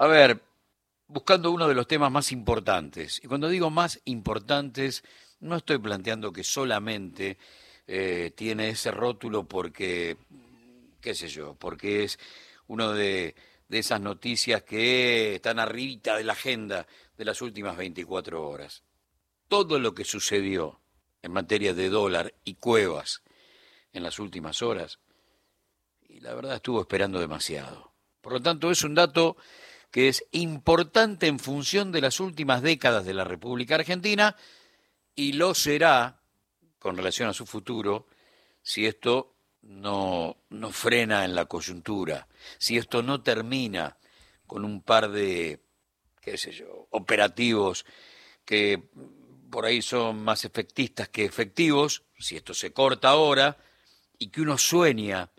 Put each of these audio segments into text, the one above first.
A ver, buscando uno de los temas más importantes. Y cuando digo más importantes, no estoy planteando que solamente eh, tiene ese rótulo porque, qué sé yo, porque es uno de, de esas noticias que están arribita de la agenda de las últimas 24 horas. Todo lo que sucedió en materia de dólar y cuevas en las últimas horas, y la verdad estuvo esperando demasiado. Por lo tanto, es un dato que es importante en función de las últimas décadas de la República Argentina y lo será con relación a su futuro si esto no, no frena en la coyuntura, si esto no termina con un par de, qué sé yo, operativos que por ahí son más efectistas que efectivos, si esto se corta ahora, y que uno sueña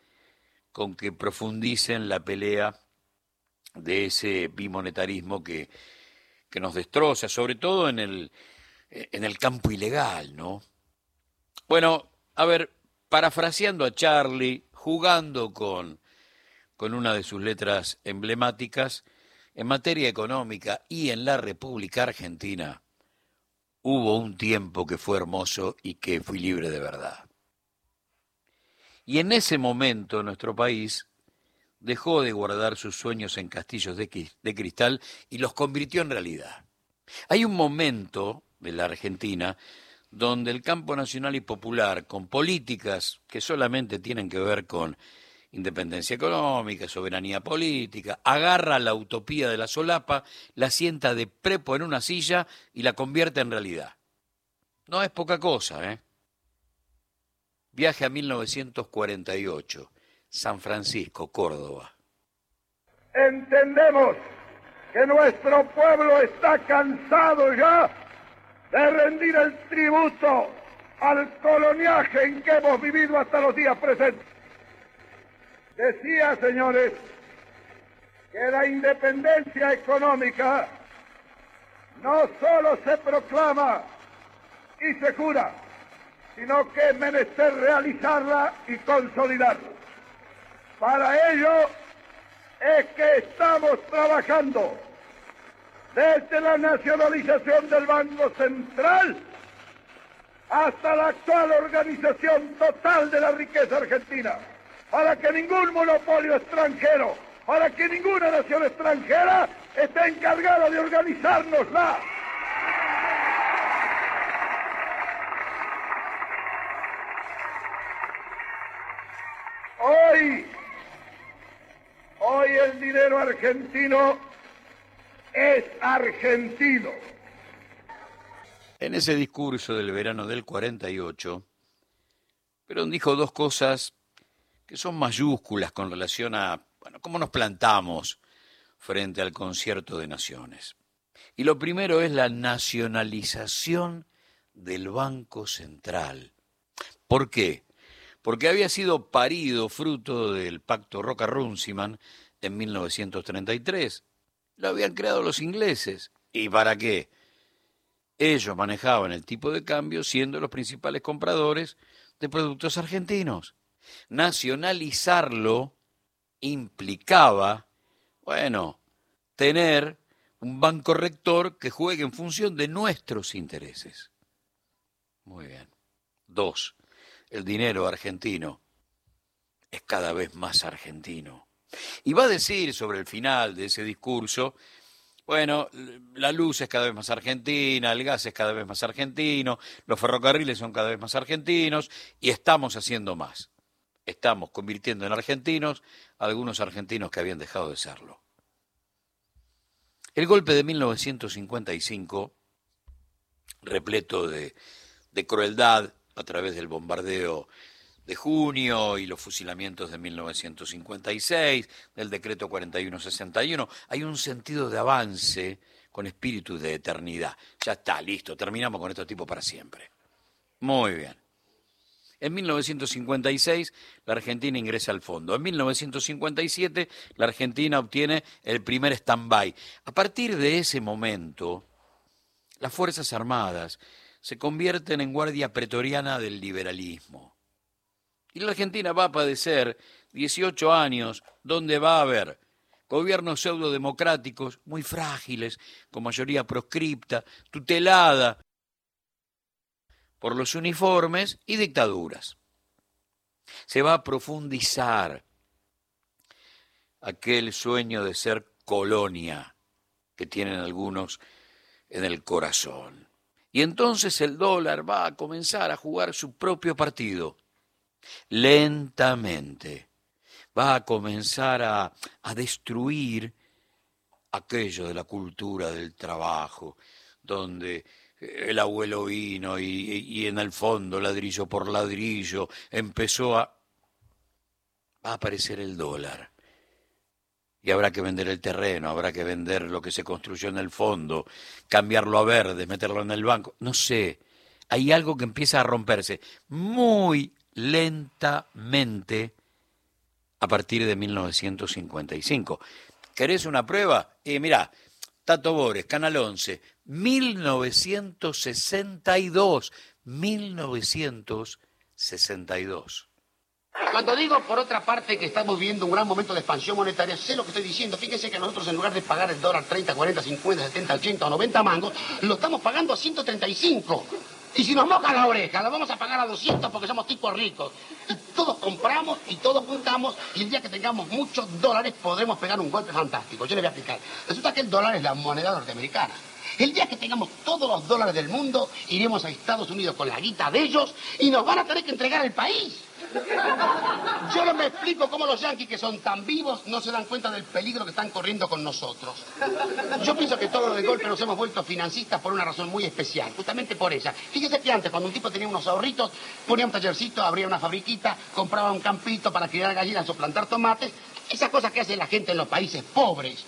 con que profundicen la pelea de ese bimonetarismo que, que nos destroza, sobre todo en el, en el campo ilegal, ¿no? Bueno, a ver, parafraseando a Charlie, jugando con, con una de sus letras emblemáticas, en materia económica y en la República Argentina, hubo un tiempo que fue hermoso y que fui libre de verdad. Y en ese momento nuestro país dejó de guardar sus sueños en castillos de, cristal y los convirtió en realidad. Hay un momento de la Argentina donde el campo nacional y popular, con políticas que solamente tienen que ver con independencia económica, soberanía política, agarra la utopía de la solapa, la sienta de prepo en una silla y la convierte en realidad. No es poca cosa, ¿eh? Viaje a 1948, San Francisco, Córdoba. Entendemos que nuestro pueblo está cansado ya de rendir el tributo al coloniaje en que hemos vivido hasta los días presentes. Decía, señores, que la independencia económica no solo se proclama y se jura, sino que es menester realizarla y consolidarla. Para ello es que estamos trabajando desde la nacionalización del Banco Central hasta la actual organización total de la riqueza argentina, para que ningún monopolio extranjero, para que ninguna nación extranjera esté encargada de organizárnosla. Hoy, argentino es argentino. En ese discurso del verano del 48, Perón dijo dos cosas que son mayúsculas con relación a bueno, cómo nos plantamos frente al concierto de naciones. Y lo primero es la nacionalización del Banco Central. ¿Por qué? Porque había sido parido fruto del pacto Roca-Runciman en 1933 lo habían creado los ingleses. ¿Y para qué? Ellos manejaban el tipo de cambio siendo los principales compradores de productos argentinos. Nacionalizarlo implicaba, bueno, tener un banco rector que juegue en función de nuestros intereses. Muy bien. Dos, el dinero argentino es cada vez más argentino. Y va a decir sobre el final de ese discurso, bueno, la luz es cada vez más argentina, el gas es cada vez más argentino, los ferrocarriles son cada vez más argentinos y estamos haciendo más. Estamos convirtiendo en argentinos a algunos argentinos que habían dejado de serlo. El golpe de 1955, repleto de, de crueldad a través del bombardeo de junio y los fusilamientos de 1956, del decreto 4161. Hay un sentido de avance con espíritu de eternidad. Ya está, listo, terminamos con estos tipos para siempre. Muy bien. En 1956 la Argentina ingresa al fondo. En 1957 la Argentina obtiene el primer stand-by. A partir de ese momento, las Fuerzas Armadas se convierten en guardia pretoriana del liberalismo. Y la Argentina va a padecer 18 años donde va a haber Gobiernos pseudo-democráticos, muy frágiles, con mayoría proscripta, tutelada por los uniformes y dictaduras. Se va a profundizar aquel sueño de ser colonia que tienen algunos en el corazón. Y entonces el dólar va a comenzar a jugar su propio partido, lentamente. Va a comenzar a, a destruir aquello de la cultura del trabajo, donde el abuelo vino y, y, en el fondo, ladrillo por ladrillo, empezó a... va a aparecer el dólar y habrá que vender el terreno, habrá que vender lo que se construyó en el fondo, cambiarlo a verde, meterlo en el banco, no sé. Hay algo que empieza a romperse muy lentamente a partir de 1955. ¿Querés una prueba? Y mirá, Tato Bores, Canal 11, 1962, 1962. Cuando digo, por otra parte, que estamos viendo un gran momento de expansión monetaria, sé lo que estoy diciendo. Fíjense que nosotros, en lugar de pagar el dólar 30, 40, 50, 70, 80 o 90 mangos, lo estamos pagando a 135. Y si nos moja la oreja, la vamos a pagar a 200 porque somos tipos ricos. Y todos compramos y todos juntamos y el día que tengamos muchos dólares podremos pegar un golpe fantástico. Yo le voy a explicar. Resulta que el dólar es la moneda norteamericana. El día que tengamos todos los dólares del mundo, iremos a Estados Unidos con la guita de ellos y nos van a tener que entregar el país. Yo no me explico cómo los yanquis que son tan vivos no se dan cuenta del peligro que están corriendo con nosotros. Yo pienso que todos de golpe nos hemos vuelto financistas por una razón muy especial, justamente por ella. Fíjese que antes, cuando un tipo tenía unos ahorritos, ponía un tallercito, abría una fabriquita, compraba un campito para criar gallinas o plantar tomates, esas cosas que hace la gente en los países pobres.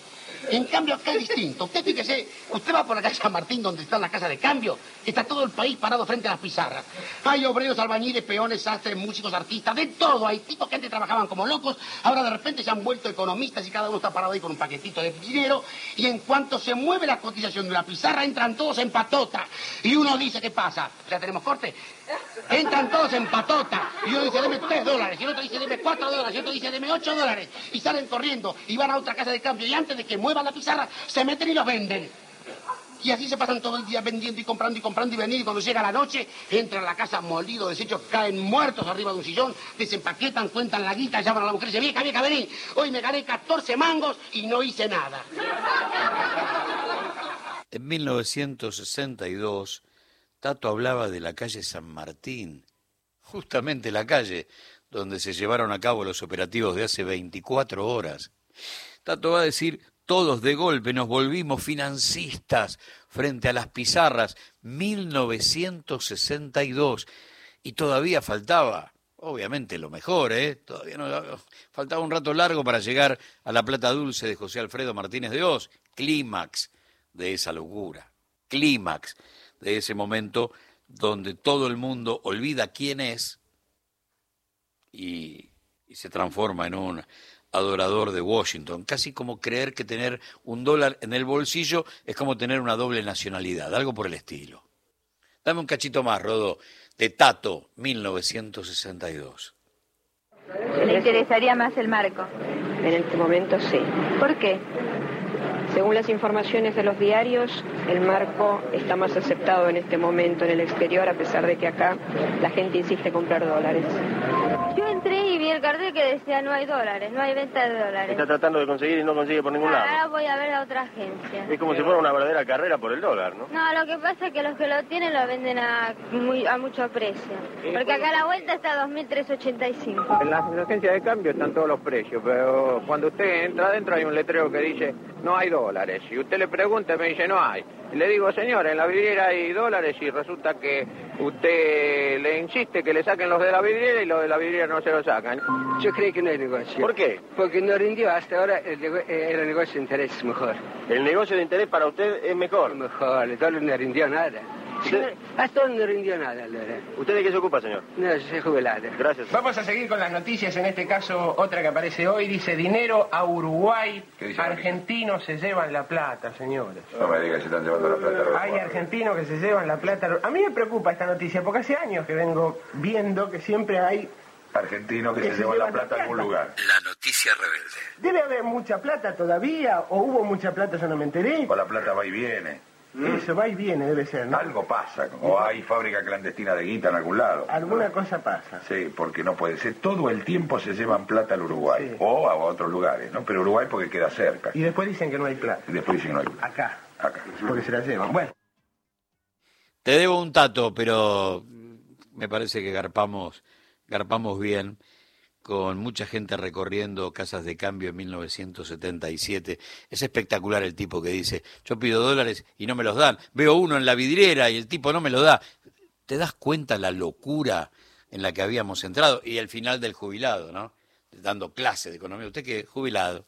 En cambio, acá es distinto. Usted fíjese, usted va por la calle San Martín, donde está la casa de cambio, está todo el país parado frente a las pizarras. Hay obreros, albañiles, peones, sastres, músicos, artistas, de todo. Hay tipos que antes trabajaban como locos, ahora de repente se han vuelto economistas y cada uno está parado ahí con un paquetito de dinero. Y en cuanto se mueve la cotización de una pizarra, entran todos en patota. Y uno dice, ¿qué pasa? ¿Ya tenemos corte? Entran todos en patota. Y uno dice, deme tres dólares. Y otro dice, deme cuatro dólares. Y otro dice, deme ocho dólares. Y salen corriendo y van a otra casa de cambio. Y antes de que la pizarra, se meten y los venden. Y así se pasan todo el día vendiendo y comprando y comprando y vendiendo. Cuando llega la noche, entran a la casa molidos, deshechos, caen muertos arriba de un sillón, desempaquetan, cuentan la guita, llaman a la mujer y dicen, vieja, vieja, vení. Hoy me gané 14 mangos y no hice nada. En 1962 Tato hablaba de la calle San Martín, justamente la calle donde se llevaron a cabo los operativos de hace 24 horas. Tato va a decir, todos de golpe nos volvimos financistas frente a las pizarras 1962 y todavía faltaba, obviamente lo mejor, ¿eh? Todavía no, faltaba un rato largo para llegar a la plata dulce de José Alfredo Martínez de Oz, clímax de esa locura, clímax de ese momento donde todo el mundo olvida quién es y, se transforma en un adorador de Washington, casi como creer que tener un dólar en el bolsillo es como tener una doble nacionalidad, algo por el estilo. Dame un cachito más, Rodo, de Tato, 1962. ¿Le interesaría más el marco? En este momento sí. ¿Por qué? Según las informaciones de los diarios, el marco está más aceptado en este momento en el exterior, a pesar de que acá la gente insiste en comprar dólares. Yo entré cartel que decía no hay dólares, no hay venta de dólares. Está tratando de conseguir y no consigue por ningún lado. Ahora voy a ver a otra agencia. Es como si fuera una verdadera carrera por el dólar, ¿no? No, lo que pasa es que los que lo tienen lo venden a, muy, a mucho precio. Porque acá la vuelta está a 2.385. En las agencias de cambio están todos los precios, pero cuando usted entra adentro hay un letrero que dice no hay dólares dólares. Y usted le pregunta y me dice, no hay. Y le digo, señora, en la vidriera hay dólares y resulta que usted le insiste que le saquen los de la vidriera y los de la vidriera no se lo sacan. Yo creo que no hay negocio. ¿Por qué? Porque no rindió hasta ahora el, eh, el negocio de interés mejor. ¿El negocio de interés para usted es mejor? Mejor, el dólar no rindió nada. Hasta ahora no rindió nada, ¿Usted de qué se ocupa, señor? No, soy jubilado. Gracias. Vamos a seguir con las noticias, en este caso otra que aparece hoy, dice dinero a Uruguay, argentinos se llevan la plata, señores. No me digas si están llevando la plata. Hay argentinos que se llevan la plata. A mí me preocupa esta noticia, porque hace años que vengo viendo que siempre hay argentinos que, se, llevan la plata, a algún lugar. La noticia noticia rebelde. Debe haber mucha plata todavía, o hubo mucha plata, yo no me enteré. O la plata va y viene. Eso va y viene, debe ser, ¿no? Algo pasa. O hay fábrica clandestina de guita en algún lado. Alguna cosa pasa. Sí, porque no puede ser. Todo el tiempo se llevan plata al Uruguay. O a otros lugares, ¿no? Pero Uruguay porque queda cerca. Y después dicen que no hay plata. Y después dicen que no hay plata. Acá. Acá. Porque se la llevan. Bueno. Te debo un tato, pero me parece que garpamos, garpamos bien con mucha gente recorriendo casas de cambio en 1977. Es espectacular el tipo que dice, yo pido dólares y no me los dan. Veo uno en la vidriera y el tipo no me lo da. ¿Te das cuenta la locura en la que habíamos entrado? Y el final del jubilado, ¿no? Dando clase de economía. Usted que jubilado.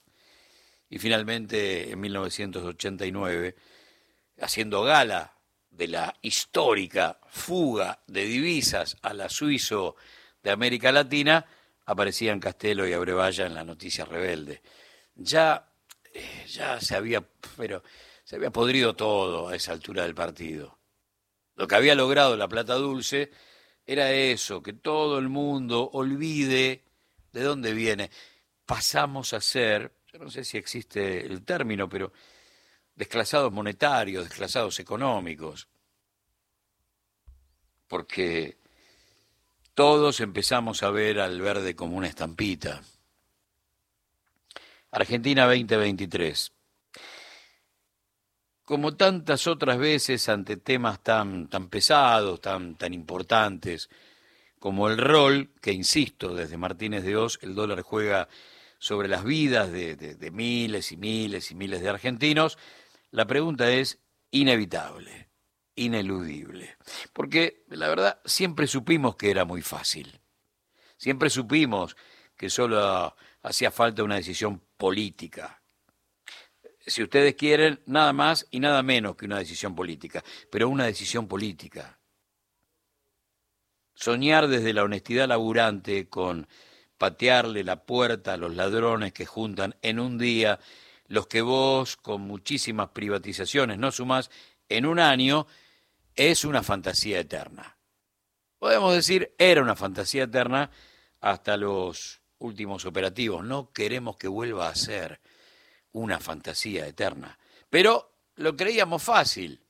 Y finalmente, en 1989, haciendo gala de la histórica fuga de divisas a la suizo de América Latina, aparecían Castelo y Abrevaya en la noticia rebelde. Ya, eh, ya se había, pero se había podrido todo a esa altura del partido. Lo que había logrado la Plata Dulce era eso, que todo el mundo olvide de dónde viene. Pasamos a ser, yo no sé si existe el término, pero desclasados monetarios, desclasados económicos. Porque todos empezamos a ver al verde como una estampita. Argentina 2023. Como tantas otras veces ante temas tan, tan pesados, tan, tan importantes, como el rol que, insisto, desde Martínez de Oz, el dólar juega sobre las vidas de, de miles y miles y miles de argentinos, la pregunta es inevitable ineludible. Porque la verdad siempre supimos que era muy fácil. Siempre supimos que solo hacía falta una decisión política. Si ustedes quieren, nada más y nada menos que una decisión política, pero una decisión política. Soñar desde la honestidad laburante con patearle la puerta a los ladrones que juntan en un día los que vos con muchísimas privatizaciones no sumás en un año, es una fantasía eterna. Podemos decir, era una fantasía eterna hasta los últimos operativos. No queremos que vuelva a ser una fantasía eterna. Pero lo creíamos fácil.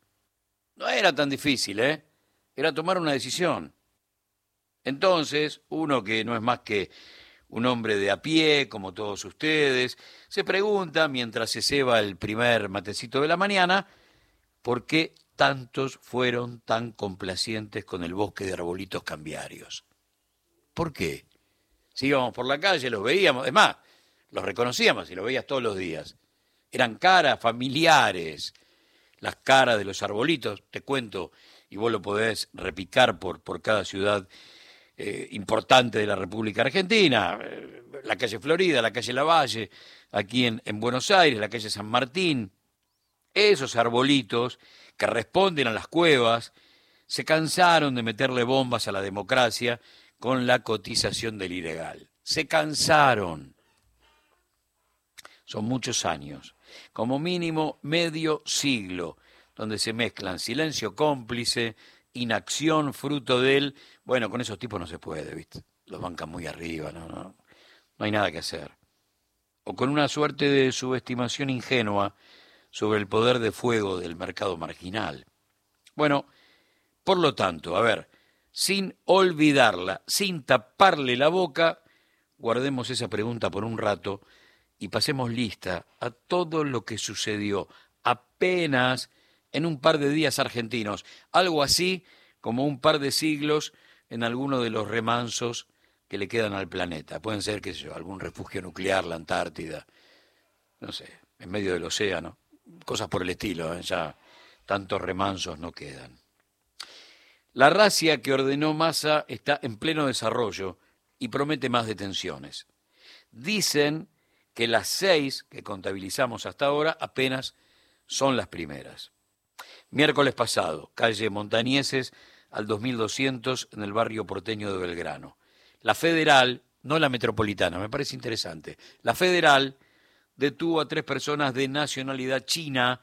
No era tan difícil, ¿eh? Era tomar una decisión. Entonces, uno que no es más que un hombre de a pie, como todos ustedes, se pregunta, mientras se ceba el primer matecito de la mañana, ¿por qué tantos fueron tan complacientes con el bosque de arbolitos cambiarios? ¿Por qué? Si íbamos por la calle, los veíamos, es más, los reconocíamos y los veías todos los días. Eran caras familiares, las caras de los arbolitos, te cuento, y vos lo podés repicar por, por cada ciudad eh, importante de la República Argentina, eh, la calle Florida, la calle Lavalle, aquí en, en Buenos Aires, la calle San Martín, esos arbolitos que responden a las cuevas, se cansaron de meterle bombas a la democracia con la cotización del ilegal. Se cansaron. Son muchos años, como mínimo medio siglo, donde se mezclan silencio cómplice, inacción fruto de él. Bueno, con esos tipos no se puede, ¿viste? Los bancan muy arriba, no, no, no hay nada que hacer. O con una suerte de subestimación ingenua sobre el poder de fuego del mercado marginal. Bueno, por lo tanto, a ver, sin olvidarla, sin taparle la boca, guardemos esa pregunta por un rato y pasemos lista a todo lo que sucedió apenas en un par de días argentinos, algo así como un par de siglos en alguno de los remansos que le quedan al planeta. Pueden ser, qué sé yo, algún refugio nuclear, la Antártida, no sé, en medio del océano cosas por el estilo, ¿eh? ya tantos remansos no quedan. La racia que ordenó Massa está en pleno desarrollo y promete más detenciones. Dicen que las seis que contabilizamos hasta ahora apenas son las primeras. Miércoles pasado, calle Montañeses al 2200 en el barrio porteño de Belgrano. La federal, no la metropolitana, me parece interesante, la federal detuvo a tres personas de nacionalidad china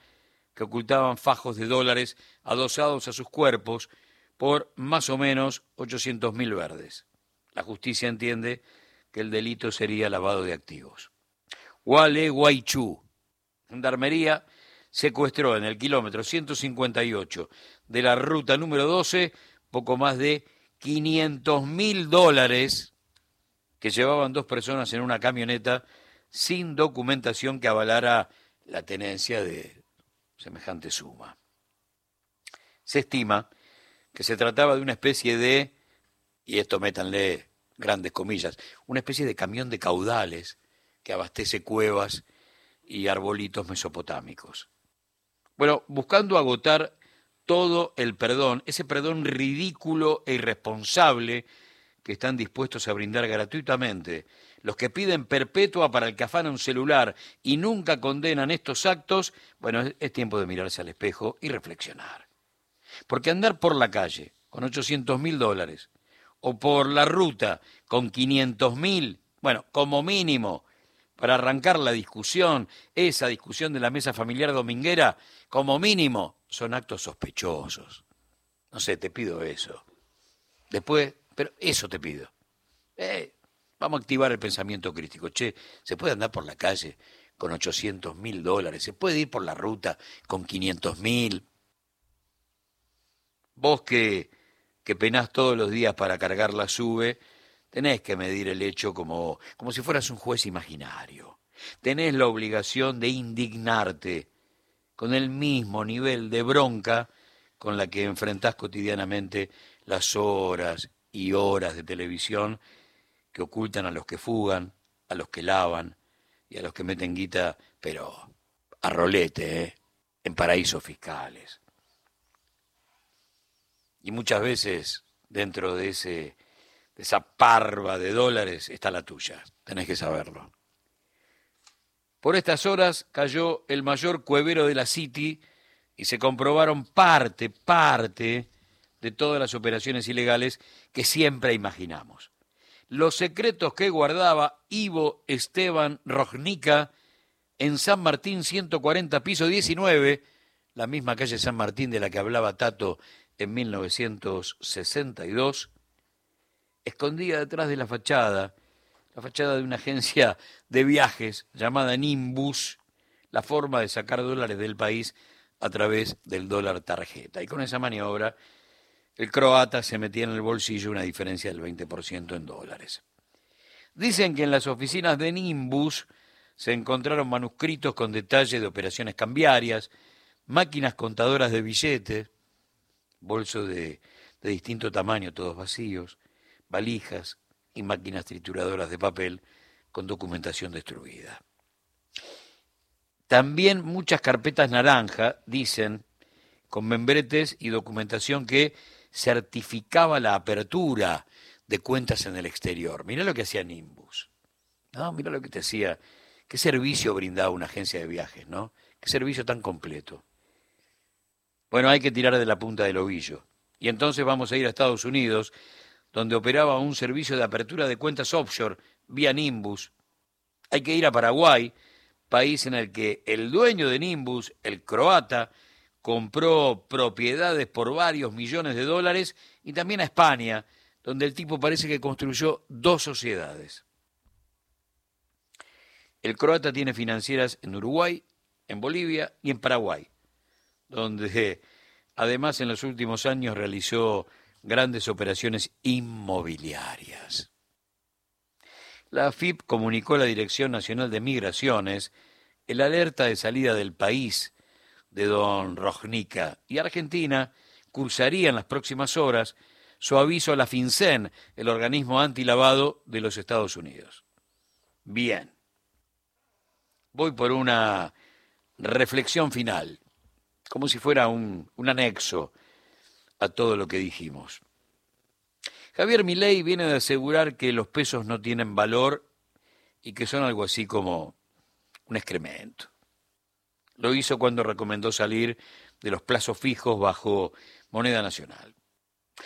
que ocultaban fajos de dólares adosados a sus cuerpos por más o menos 800 mil verdes. La justicia entiende que el delito sería lavado de activos. Gualeguaychú. Gendarmería secuestró en el kilómetro 158 de la ruta número 12 poco más de 500 mil dólares que llevaban dos personas en una camioneta sin documentación que avalara la tenencia de semejante suma. Se estima que se trataba de una especie de, y esto métanle grandes comillas, una especie de camión de caudales que abastece cuevas y arbolitos mesopotámicos. Bueno, buscando agotar todo el perdón, ese perdón ridículo e irresponsable que están dispuestos a brindar gratuitamente los que piden perpetua para el que afana un celular y nunca condenan estos actos, bueno, es, tiempo de mirarse al espejo y reflexionar. Porque andar por la calle con 800 mil dólares o por la ruta con 500 mil, bueno, como mínimo, para arrancar la discusión, esa discusión de la mesa familiar dominguera, como mínimo, son actos sospechosos. No sé, te pido eso. Después, pero eso te pido. Eh, vamos a activar el pensamiento crítico. Che, ¿se puede andar por la calle con 800 mil dólares? ¿Se puede ir por la ruta con 500 mil? Vos que, que penás todos los días para cargar la sube, tenés que medir el hecho como, como si fueras un juez imaginario. Tenés la obligación de indignarte con el mismo nivel de bronca con la que enfrentás cotidianamente las horas y horas de televisión que ocultan a los que fugan, a los que lavan y a los que meten guita, pero a rolete, ¿eh? en paraísos fiscales. Y muchas veces dentro de, ese, de esa parva de dólares está la tuya, tenés que saberlo. Por estas horas cayó el mayor cuevero de la City y se comprobaron parte, parte de todas las operaciones ilegales que siempre imaginamos. Los secretos que guardaba Ivo Esteban Rojnica en San Martín 140, piso 19, la misma calle San Martín de la que hablaba Tato en 1962, escondía detrás de la fachada la fachada de una agencia de viajes llamada Nimbus, la forma de sacar dólares del país a través del dólar tarjeta. Y con esa maniobra, el croata se metía en el bolsillo una diferencia del 20% en dólares. Dicen que en las oficinas de Nimbus se encontraron manuscritos con detalles de operaciones cambiarias, máquinas contadoras de billetes, bolsos de, de distinto tamaño, todos vacíos, valijas, y máquinas trituradoras de papel con documentación destruida. También muchas carpetas naranja, dicen, con membretes y documentación que certificaba la apertura de cuentas en el exterior. Mira lo que hacía Nimbus. ¿no? Mira lo que te decía. Qué servicio brindaba una agencia de viajes, ¿no? Qué servicio tan completo. Bueno, hay que tirar de la punta del ovillo. Y entonces vamos a ir a Estados Unidos donde operaba un servicio de apertura de cuentas offshore vía Nimbus. Hay que ir a Paraguay, país en el que el dueño de Nimbus, el croata, compró propiedades por varios millones de dólares y también a España, donde el tipo parece que construyó dos sociedades. El croata tiene financieras en Uruguay, en Bolivia y en Paraguay, donde además en los últimos años realizó grandes operaciones inmobiliarias. La AFIP comunicó a la Dirección Nacional de Migraciones el alerta de salida del país de don Rojnica y Argentina cursaría en las próximas horas su aviso a la FinCEN, el organismo antilavado de los Estados Unidos. Bien. Voy por una reflexión final, como si fuera un, un anexo a todo lo que dijimos. Javier Milei viene de asegurar que los pesos no tienen valor y que son algo así como un excremento. Lo hizo cuando recomendó salir de los plazos fijos bajo moneda nacional.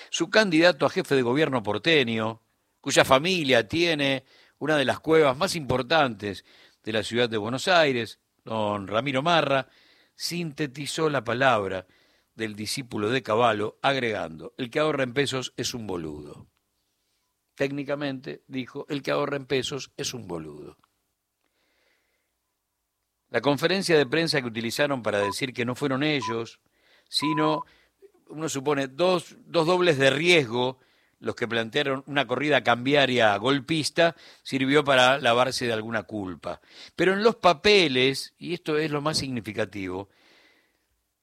Su candidato a jefe de gobierno porteño, cuya familia tiene una de las cuevas más importantes de la ciudad de Buenos Aires, don Ramiro Marra, sintetizó la palabra del discípulo de Caballo, agregando, el que ahorra en pesos es un boludo. Técnicamente, dijo, el que ahorra en pesos es un boludo. La conferencia de prensa que utilizaron para decir que no fueron ellos, sino, uno supone, dos, dos dobles de riesgo, los que plantearon una corrida cambiaria golpista, sirvió para lavarse de alguna culpa. Pero en los papeles, y esto es lo más significativo,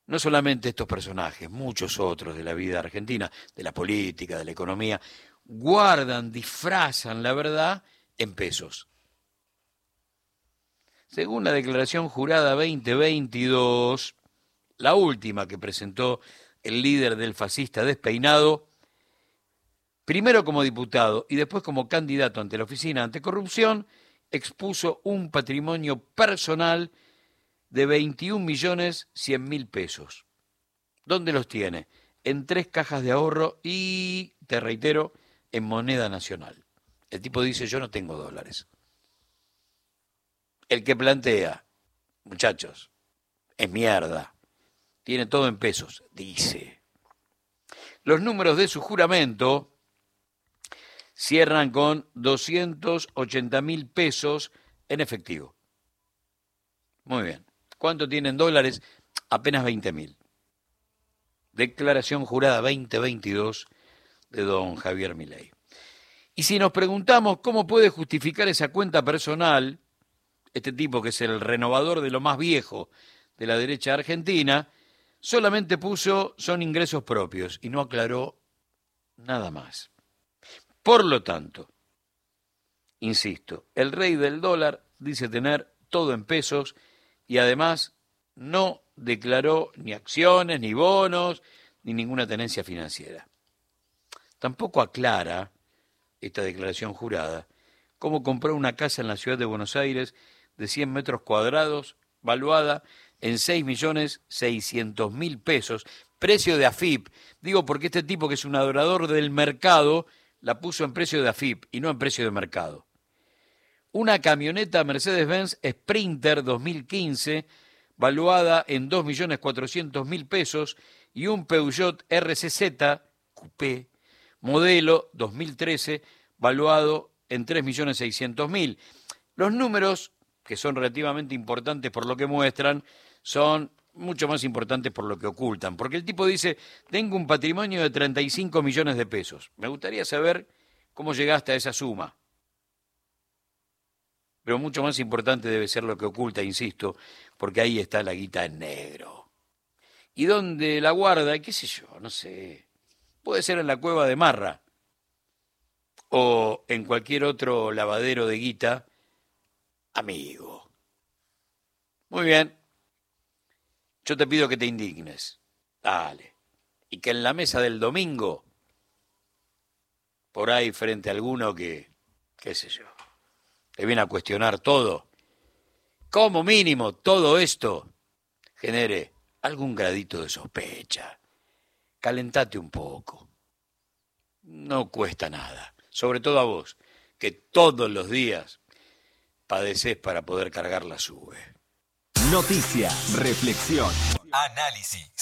no solamente estos personajes, muchos otros de la vida argentina, de la política, de la economía, guardan, disfrazan la verdad en pesos. Según la declaración jurada 2022, la última que presentó el líder del fascista despeinado, primero como diputado y después como candidato ante la Oficina Anticorrupción, expuso un patrimonio personal de 21 millones 100 mil pesos. ¿Dónde los tiene? En tres cajas de ahorro y, te reitero, en moneda nacional. El tipo dice, yo no tengo dólares. El que plantea, muchachos, es mierda. Tiene todo en pesos, dice. Los números de su juramento cierran con 280 mil pesos en efectivo. Muy bien. ¿Cuánto tienen dólares? Apenas 20 mil. Declaración jurada 2022 de don Javier Milei. Y si nos preguntamos cómo puede justificar esa cuenta personal, este tipo que es el renovador de lo más viejo de la derecha argentina, solamente puso son ingresos propios y no aclaró nada más. Por lo tanto, insisto, el rey del dólar dice tener todo en pesos y además no declaró ni acciones, ni bonos, ni ninguna tenencia financiera. Tampoco aclara esta declaración jurada cómo compró una casa en la ciudad de Buenos Aires de 100 metros cuadrados, valuada en 6.600.000 pesos, precio de AFIP. Digo porque este tipo que es un adorador del mercado la puso en precio de AFIP y no en precio de mercado una camioneta Mercedes-Benz Sprinter 2015 valuada en 2.400.000 pesos y un Peugeot RCZ Coupé modelo 2013 valuado en 3.600.000. Los números, que son relativamente importantes por lo que muestran, son mucho más importantes por lo que ocultan, porque el tipo dice, tengo un patrimonio de 35 millones de pesos. Me gustaría saber cómo llegaste a esa suma. Pero mucho más importante debe ser lo que oculta, insisto, porque ahí está la guita en negro. ¿Y dónde la guarda? ¿Qué sé yo? No sé. Puede ser en la cueva de Marra o en cualquier otro lavadero de guita amigo. Muy bien. Yo te pido que te indignes. Dale. Y que en la mesa del domingo, por ahí frente a alguno que, qué sé yo, le viene a cuestionar todo, como mínimo todo esto genere algún gradito de sospecha. Calentate un poco. No cuesta nada, sobre todo a vos, que todos los días padeces para poder cargar la sube. Noticia, reflexión, análisis.